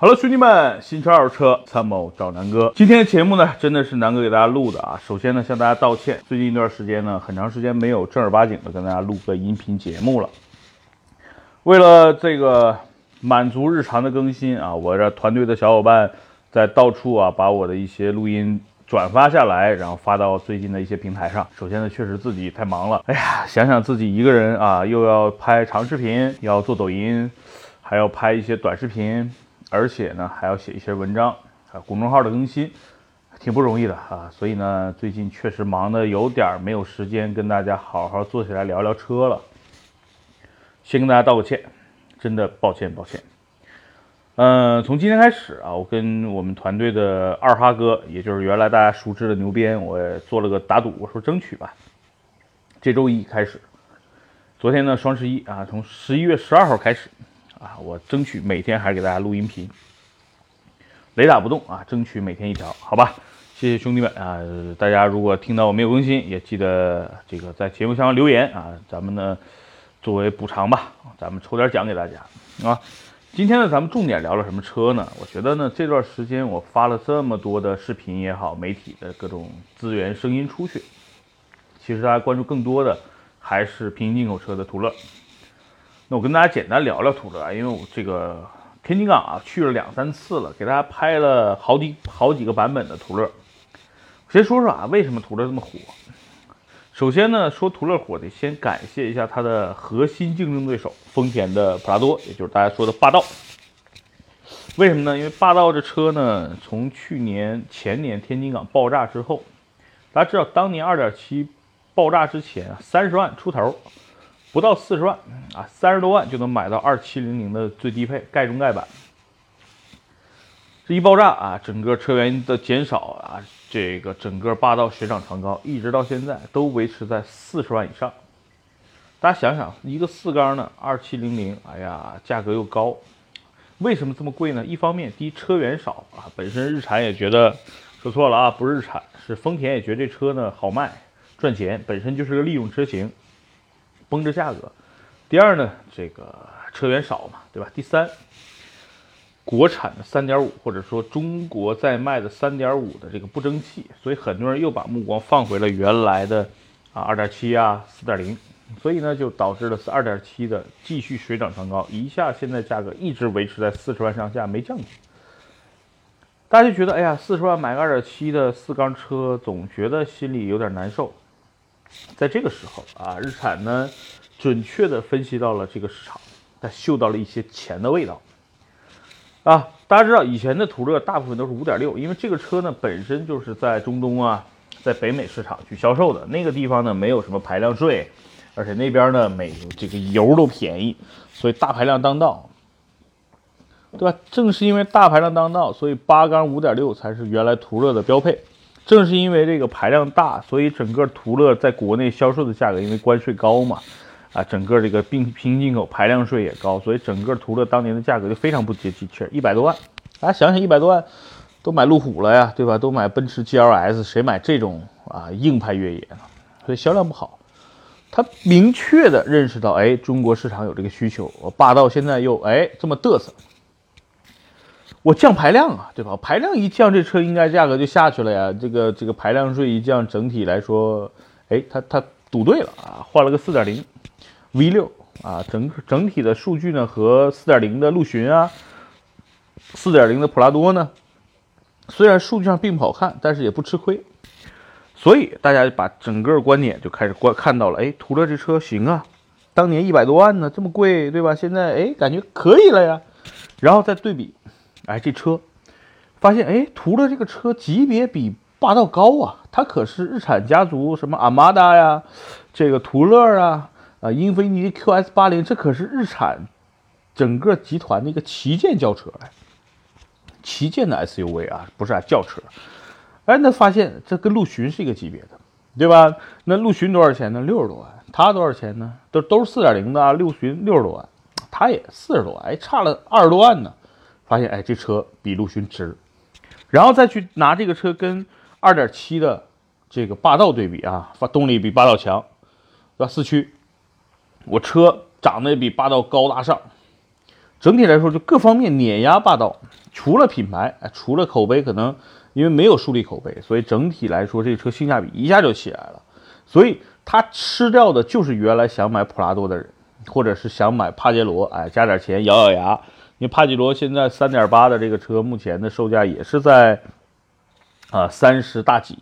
Hello，兄弟们，新车二手车参谋找南哥。今天的节目呢，真的是南哥给大家录的啊。首先呢，向大家道歉，最近一段时间呢，很长时间没有正儿八经的跟大家录个音频节目了。为了这个满足日常的更新啊，我这团队的小伙伴在到处啊把我的一些录音转发下来，然后发到最近的一些平台上。首先呢，确实自己太忙了，哎呀，想想自己一个人啊，又要拍长视频，要做抖音，还要拍一些短视频。而且呢，还要写一些文章啊，公众号的更新，挺不容易的啊。所以呢，最近确实忙的有点没有时间跟大家好好坐下来聊聊车了。先跟大家道个歉，真的抱歉抱歉。嗯，从今天开始啊，我跟我们团队的二哈哥，也就是原来大家熟知的牛鞭，我做了个打赌，我说争取吧。这周一开始，昨天呢双十一啊，从十一月十二号开始。啊，我争取每天还是给大家录音频，雷打不动啊，争取每天一条，好吧？谢谢兄弟们啊！大家如果听到我没有更新，也记得这个在节目下方留言啊，咱们呢作为补偿吧，咱们抽点奖给大家啊。今天呢，咱们重点聊了什么车呢？我觉得呢，这段时间我发了这么多的视频也好，媒体的各种资源声音出去，其实大家关注更多的还是平行进口车的途乐。那我跟大家简单聊聊途乐啊，因为我这个天津港啊去了两三次了，给大家拍了好几好几个版本的途乐。先说说啊，为什么途乐这么火？首先呢，说途乐火得先感谢一下它的核心竞争对手丰田的普拉多，也就是大家说的霸道。为什么呢？因为霸道这车呢，从去年前年天津港爆炸之后，大家知道当年2.7爆炸之前，三十万出头。不到四十万啊，三十多万就能买到二七零零的最低配盖中盖版。这一爆炸啊，整个车源的减少啊，这个整个霸道雪涨船高，一直到现在都维持在四十万以上。大家想想，一个四缸的二七零零，哎呀，价格又高，为什么这么贵呢？一方面，第一车源少啊，本身日产也觉得说错了啊，不是日产，是丰田也觉得这车呢好卖赚钱，本身就是个利用车型。绷着价格。第二呢，这个车源少嘛，对吧？第三，国产的三点五或者说中国在卖的三点五的这个不争气，所以很多人又把目光放回了原来的啊二点七啊四点零，所以呢就导致了二点七的继续水涨船高，一下现在价格一直维持在四十万上下没降去。大家就觉得哎呀，四十万买个二点七的四缸车，总觉得心里有点难受。在这个时候啊，日产呢，准确的分析到了这个市场，它嗅到了一些钱的味道。啊，大家知道以前的途乐大部分都是五点六，因为这个车呢本身就是在中东啊，在北美市场去销售的，那个地方呢没有什么排量税，而且那边呢每这个油都便宜，所以大排量当道，对吧？正是因为大排量当道，所以八缸五点六才是原来途乐的标配。正是因为这个排量大，所以整个途乐在国内销售的价格，因为关税高嘛，啊，整个这个并平行进口排量税也高，所以整个途乐当年的价格就非常不接地气，一百多万。大家想想，一百多万都买路虎了呀，对吧？都买奔驰 GLS，谁买这种啊硬派越野呢？所以销量不好。他明确的认识到，哎，中国市场有这个需求，霸道现在又哎这么嘚瑟。我降排量啊，对吧？排量一降，这车应该价格就下去了呀。这个这个排量税一降，整体来说，哎，他他赌对了啊，换了个四点零 V 六啊，整整体的数据呢和四点零的陆巡啊，四点零的普拉多呢，虽然数据上并不好看，但是也不吃亏。所以大家把整个观点就开始观看到了，哎，途乐这车行啊，当年一百多万呢，这么贵，对吧？现在哎，感觉可以了呀。然后再对比。哎，这车发现哎，途乐这个车级别比霸道高啊！它可是日产家族什么阿玛达呀，这个途乐啊，啊，英菲尼迪 QS 八零，这可是日产整个集团的一个旗舰轿车哎，旗舰的 SUV 啊，不是啊轿车。哎，那发现这跟陆巡是一个级别的，对吧？那陆巡多少钱呢？六十多万。它多少钱呢？都都是四点零的啊，陆巡六十多万，它也四十多万，哎，差了二十多万呢。发现哎，这车比陆巡值，然后再去拿这个车跟二点七的这个霸道对比啊，发动力比霸道强，对吧？四驱，我车长得也比霸道高大上，整体来说就各方面碾压霸道，除了品牌，除了口碑，可能因为没有树立口碑，所以整体来说这车性价比一下就起来了。所以它吃掉的就是原来想买普拉多的人，或者是想买帕杰罗，哎，加点钱咬咬牙。因为帕杰罗现在三点八的这个车，目前的售价也是在啊三十大几，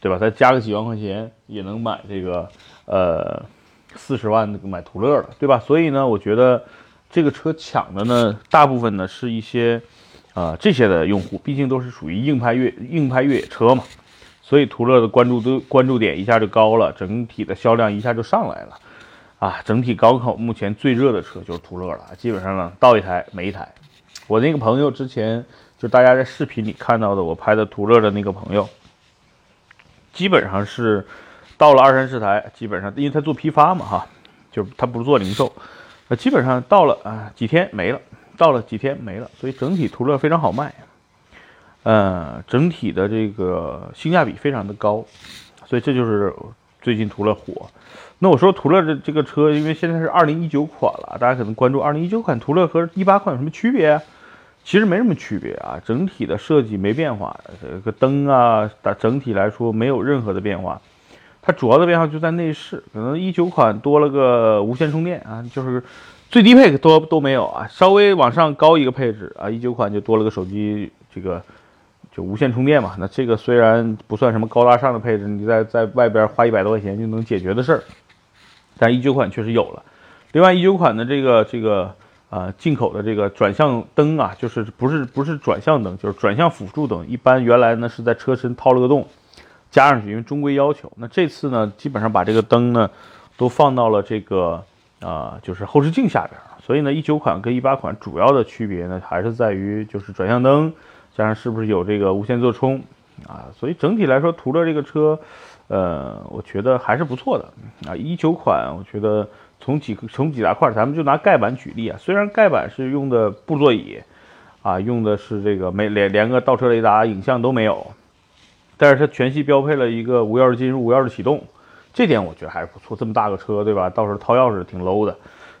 对吧？再加个几万块钱也能买这个呃四十万买途乐了，对吧？所以呢，我觉得这个车抢的呢，大部分呢是一些啊这些的用户，毕竟都是属于硬派越硬派越野车嘛，所以途乐的关注度关注点一下就高了，整体的销量一下就上来了。啊，整体港口目前最热的车就是途乐了，基本上呢到一台没一台。我那个朋友之前就大家在视频里看到的我拍的途乐的那个朋友，基本上是到了二三十台，基本上因为他做批发嘛哈，就他不做零售，那基本上到了啊几天没了，到了几天没了，所以整体途乐非常好卖，呃，整体的这个性价比非常的高，所以这就是最近途乐火。那我说途乐这这个车，因为现在是二零一九款了，大家可能关注二零一九款途乐和一八款有什么区别？其实没什么区别啊，整体的设计没变化，这个灯啊，打整体来说没有任何的变化。它主要的变化就在内饰，可能一九款多了个无线充电啊，就是最低配都都没有啊，稍微往上高一个配置啊，一九款就多了个手机这个就无线充电嘛。那这个虽然不算什么高大上的配置，你在在外边花一百多块钱就能解决的事儿。但一九款确实有了，另外一九款的这个这个啊进口的这个转向灯啊，就是不是不是转向灯，就是转向辅助灯。一般原来呢是在车身掏了个洞，加上去，因为中规要求。那这次呢，基本上把这个灯呢都放到了这个啊就是后视镜下边。所以呢，一九款跟一八款主要的区别呢，还是在于就是转向灯，加上是不是有这个无线座充啊。所以整体来说，途乐这个车。呃，我觉得还是不错的啊。一九款，我觉得从几从几大块，咱们就拿盖板举例啊。虽然盖板是用的布座椅，啊，用的是这个没连连个倒车雷达、影像都没有，但是它全系标配了一个无钥匙进入、无钥匙启动，这点我觉得还是不错。这么大个车，对吧？到时候掏钥匙挺 low 的。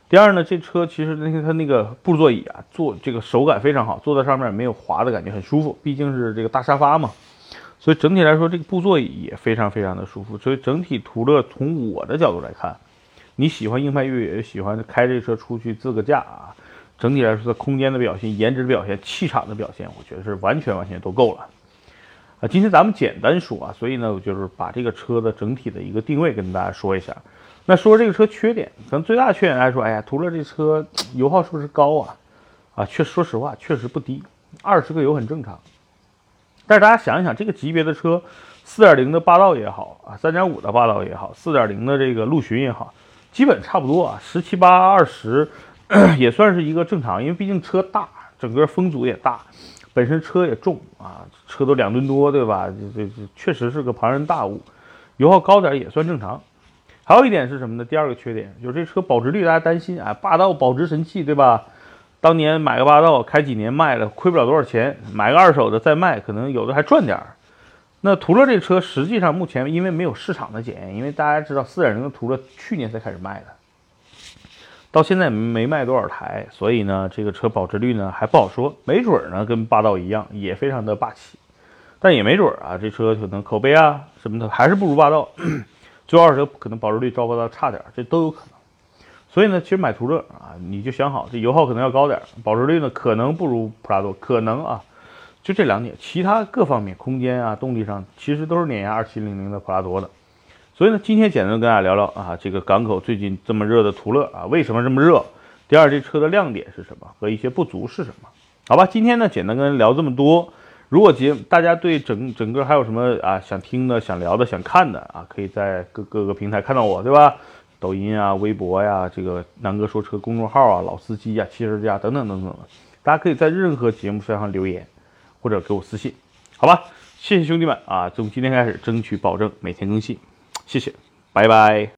第二呢，这车其实那个它那个布座椅啊，坐这个手感非常好，坐在上面没有滑的感觉，很舒服。毕竟是这个大沙发嘛。所以整体来说，这个布座椅也非常非常的舒服。所以整体途乐从我的角度来看，你喜欢硬派越野，喜欢开这车出去自个驾啊，整体来说，它空间的表现、颜值的表现、气场的表现，我觉得是完全完全都够了。啊，今天咱们简单说啊，所以呢，我就是把这个车的整体的一个定位跟大家说一下。那说这个车缺点，可能最大的缺点来说，哎呀，途乐这车油耗是不是高啊？啊，确说实话，确实不低，二十个油很正常。但是大家想一想，这个级别的车，四点零的霸道也好啊，三点五的霸道也好，四点零的这个陆巡也好，基本差不多啊，十七八二十 也算是一个正常，因为毕竟车大，整个风阻也大，本身车也重啊，车都两吨多，对吧？这这这确实是个庞然大物，油耗高点也算正常。还有一点是什么呢？第二个缺点就是这车保值率，大家担心啊，霸道保值神器，对吧？当年买个霸道开几年卖了，亏不了多少钱。买个二手的再卖，可能有的还赚点儿。那途乐这车实际上目前因为没有市场的检验，因为大家知道四点零的途乐去年才开始卖的，到现在没卖多少台，所以呢这个车保值率呢还不好说。没准儿呢跟霸道一样，也非常的霸气，但也没准儿啊这车可能口碑啊什么的还是不如霸道，最二手车可能保值率照霸道差点，这都有可能。所以呢，其实买途乐啊，你就想好，这油耗可能要高点，保值率呢可能不如普拉多，可能啊，就这两点，其他各方面空间啊、动力上，其实都是碾压二七零零的普拉多的。所以呢，今天简单跟大家聊聊啊，这个港口最近这么热的途乐啊，为什么这么热？第二，这车的亮点是什么？和一些不足是什么？好吧，今天呢，简单跟聊这么多。如果节大家对整整个还有什么啊想听的、想聊的、想看的啊，可以在各各个平台看到我，对吧？抖音啊，微博呀，这个南哥说车公众号啊，老司机呀，汽车之家等等等等的，大家可以在任何节目上留言，或者给我私信，好吧？谢谢兄弟们啊，从今天开始争取保证每天更新，谢谢，拜拜。